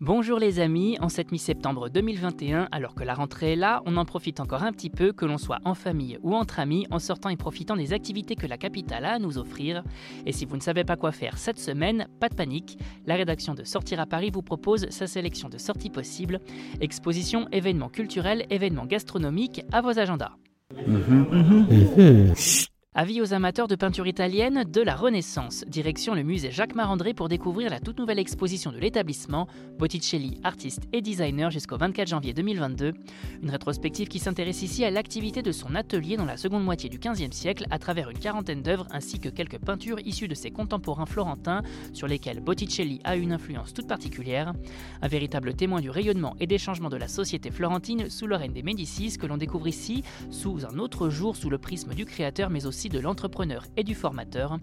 Bonjour les amis, en cette mi-septembre 2021, alors que la rentrée est là, on en profite encore un petit peu, que l'on soit en famille ou entre amis, en sortant et profitant des activités que la capitale a à nous offrir. Et si vous ne savez pas quoi faire cette semaine, pas de panique, la rédaction de Sortir à Paris vous propose sa sélection de sorties possibles, expositions, événements culturels, événements gastronomiques, à vos agendas. Avis aux amateurs de peinture italienne de la Renaissance. Direction le musée Jacques Marandré pour découvrir la toute nouvelle exposition de l'établissement, Botticelli, artiste et designer jusqu'au 24 janvier 2022. Une rétrospective qui s'intéresse ici à l'activité de son atelier dans la seconde moitié du XVe siècle à travers une quarantaine d'œuvres ainsi que quelques peintures issues de ses contemporains florentins sur lesquelles Botticelli a une influence toute particulière. Un véritable témoin du rayonnement et des changements de la société florentine sous le règne des Médicis que l'on découvre ici sous un autre jour sous le prisme du créateur mais aussi de l'entrepreneur et du formateur.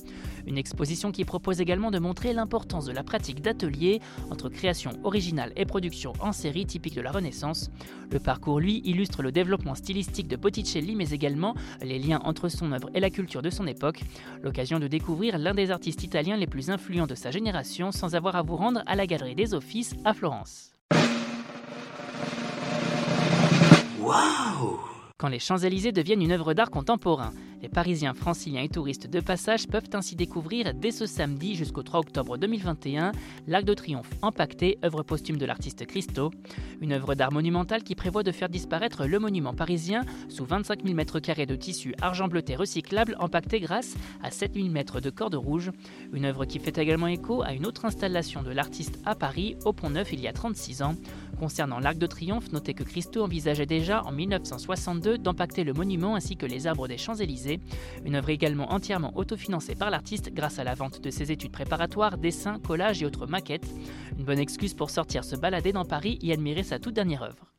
Une exposition qui propose également de montrer l'importance de la pratique d'atelier entre création originale et production en série typique de la Renaissance. Le parcours, lui, illustre le développement stylistique de Botticelli, mais également les liens entre son œuvre et la culture de son époque. L'occasion de découvrir l'un des artistes italiens les plus influents de sa génération sans avoir à vous rendre à la Galerie des Offices à Florence. Quand les Champs-Élysées deviennent une œuvre d'art contemporain. Les Parisiens, Franciliens et touristes de passage peuvent ainsi découvrir dès ce samedi jusqu'au 3 octobre 2021 l'Arc de Triomphe empaqueté, œuvre posthume de l'artiste Christo, une œuvre d'art monumentale qui prévoit de faire disparaître le monument parisien sous 25 000 m2 de tissu argent bleuté recyclable empaqueté grâce à 7 000 mètres de corde rouge, une œuvre qui fait également écho à une autre installation de l'artiste à Paris, au Pont Neuf, il y a 36 ans. Concernant l'Arc de Triomphe, notez que Christo envisageait déjà en 1962 d'empacter le monument ainsi que les arbres des Champs-Élysées, une œuvre également entièrement autofinancée par l'artiste grâce à la vente de ses études préparatoires, dessins, collages et autres maquettes. Une bonne excuse pour sortir se balader dans Paris et admirer sa toute dernière œuvre.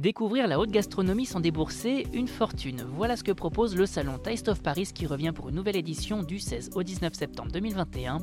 Découvrir la haute gastronomie sans débourser une fortune. Voilà ce que propose le salon Taste of Paris qui revient pour une nouvelle édition du 16 au 19 septembre 2021.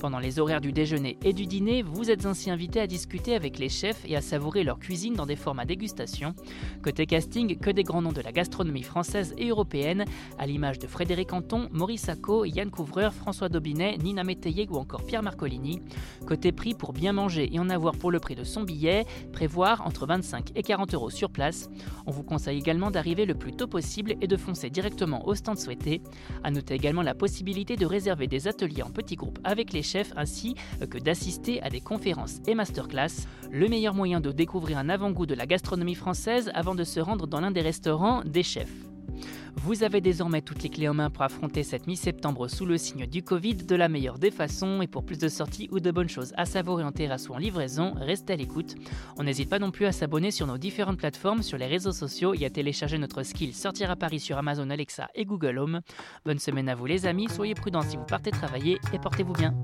Pendant les horaires du déjeuner et du dîner, vous êtes ainsi invité à discuter avec les chefs et à savourer leur cuisine dans des formats dégustation. Côté casting, que des grands noms de la gastronomie française et européenne, à l'image de Frédéric Anton, Maurice Sacco, Yann Couvreur, François Dobinet, Nina Métayer ou encore Pierre Marcolini. Côté prix, pour bien manger et en avoir pour le prix de son billet, prévoir entre 25 et 40 euros place. On vous conseille également d'arriver le plus tôt possible et de foncer directement au stand souhaité. A noter également la possibilité de réserver des ateliers en petits groupes avec les chefs ainsi que d'assister à des conférences et masterclass. Le meilleur moyen de découvrir un avant-goût de la gastronomie française avant de se rendre dans l'un des restaurants des chefs. Vous avez désormais toutes les clés en main pour affronter cette mi-septembre sous le signe du Covid de la meilleure des façons et pour plus de sorties ou de bonnes choses à savourer en terrasse ou en livraison, restez à l'écoute. On n'hésite pas non plus à s'abonner sur nos différentes plateformes, sur les réseaux sociaux et à télécharger notre skill Sortir à Paris sur Amazon Alexa et Google Home. Bonne semaine à vous les amis, soyez prudents si vous partez travailler et portez-vous bien.